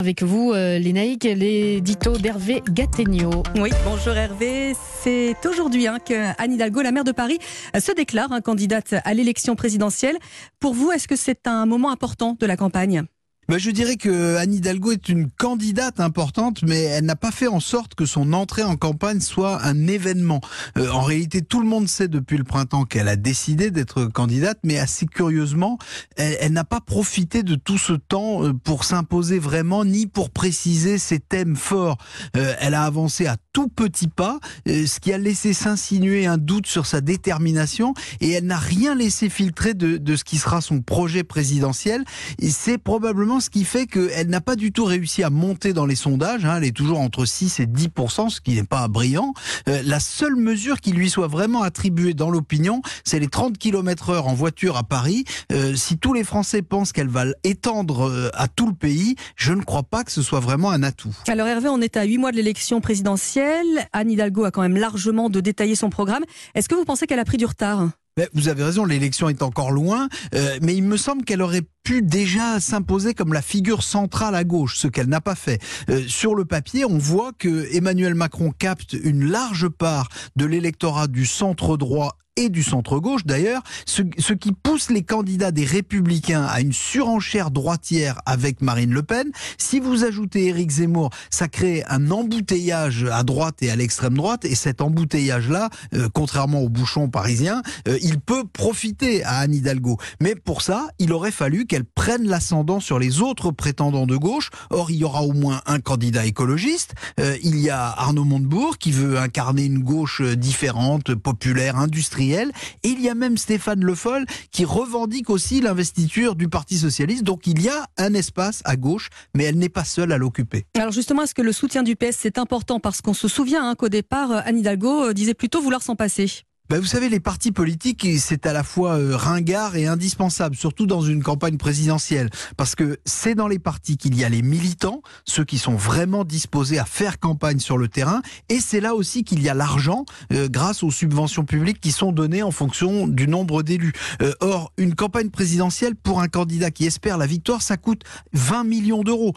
Avec vous, euh, les naïcs, l'édito d'Hervé Gattegno. Oui, bonjour Hervé. C'est aujourd'hui hein, que Anne Hidalgo, la maire de Paris, euh, se déclare hein, candidate à l'élection présidentielle. Pour vous, est-ce que c'est un moment important de la campagne? Bah, je dirais que Anne Hidalgo est une candidate importante, mais elle n'a pas fait en sorte que son entrée en campagne soit un événement. Euh, en réalité, tout le monde sait depuis le printemps qu'elle a décidé d'être candidate, mais assez curieusement, elle, n'a pas profité de tout ce temps euh, pour s'imposer vraiment, ni pour préciser ses thèmes forts. Euh, elle a avancé à tout petit pas, ce qui a laissé s'insinuer un doute sur sa détermination, et elle n'a rien laissé filtrer de, de ce qui sera son projet présidentiel. Et c'est probablement ce qui fait qu'elle n'a pas du tout réussi à monter dans les sondages. Hein. elle est toujours entre 6 et 10 ce qui n'est pas brillant. Euh, la seule mesure qui lui soit vraiment attribuée dans l'opinion, c'est les 30 km heure en voiture à Paris. Euh, si tous les Français pensent qu'elle va étendre euh, à tout le pays, je ne crois pas que ce soit vraiment un atout. Alors Hervé, on est à 8 mois de l'élection présidentielle. Anne Hidalgo a quand même largement de détailler son programme. Est-ce que vous pensez qu'elle a pris du retard? Vous avez raison, l'élection est encore loin, euh, mais il me semble qu'elle aurait pu déjà s'imposer comme la figure centrale à gauche, ce qu'elle n'a pas fait. Euh, sur le papier, on voit que Emmanuel Macron capte une large part de l'électorat du centre droit et du centre-gauche d'ailleurs, ce, qui pousse les candidats des républicains à une surenchère droitière avec Marine Le Pen. Si vous ajoutez Éric Zemmour, ça crée un embouteillage à droite et à l'extrême droite, et cet embouteillage-là, euh, contrairement au bouchon parisien, euh, il peut profiter à Anne Hidalgo. Mais pour ça, il aurait fallu qu'elle prenne l'ascendant sur les autres prétendants de gauche. Or, il y aura au moins un candidat écologiste. Euh, il y a Arnaud Montebourg qui veut incarner une gauche différente, populaire, industrielle et il y a même Stéphane Le Foll qui revendique aussi l'investiture du Parti socialiste. Donc il y a un espace à gauche, mais elle n'est pas seule à l'occuper. Alors justement, est-ce que le soutien du PS c'est important? Parce qu'on se souvient hein, qu'au départ, Anne Hidalgo euh, disait plutôt vouloir s'en passer. Ben, vous savez, les partis politiques, c'est à la fois euh, ringard et indispensable, surtout dans une campagne présidentielle, parce que c'est dans les partis qu'il y a les militants, ceux qui sont vraiment disposés à faire campagne sur le terrain, et c'est là aussi qu'il y a l'argent, euh, grâce aux subventions publiques qui sont données en fonction du nombre d'élus. Euh, or, une campagne présidentielle pour un candidat qui espère la victoire, ça coûte 20 millions d'euros,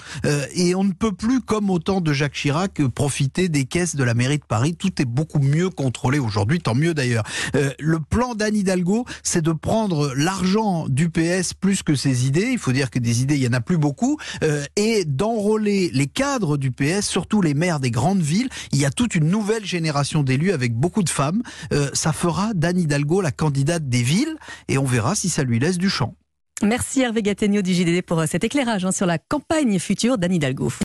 et on ne peut plus, comme au temps de Jacques Chirac, profiter des caisses de la mairie de Paris. Tout est beaucoup mieux contrôlé aujourd'hui, tant mieux d'ailleurs. Euh, le plan d'Anne Hidalgo, c'est de prendre l'argent du PS plus que ses idées. Il faut dire que des idées, il y en a plus beaucoup, euh, et d'enrôler les cadres du PS, surtout les maires des grandes villes. Il y a toute une nouvelle génération d'élus avec beaucoup de femmes. Euh, ça fera d'Anne Hidalgo la candidate des villes, et on verra si ça lui laisse du champ. Merci Hervé Gattegno du JDD pour cet éclairage hein, sur la campagne future d'Anne Hidalgo.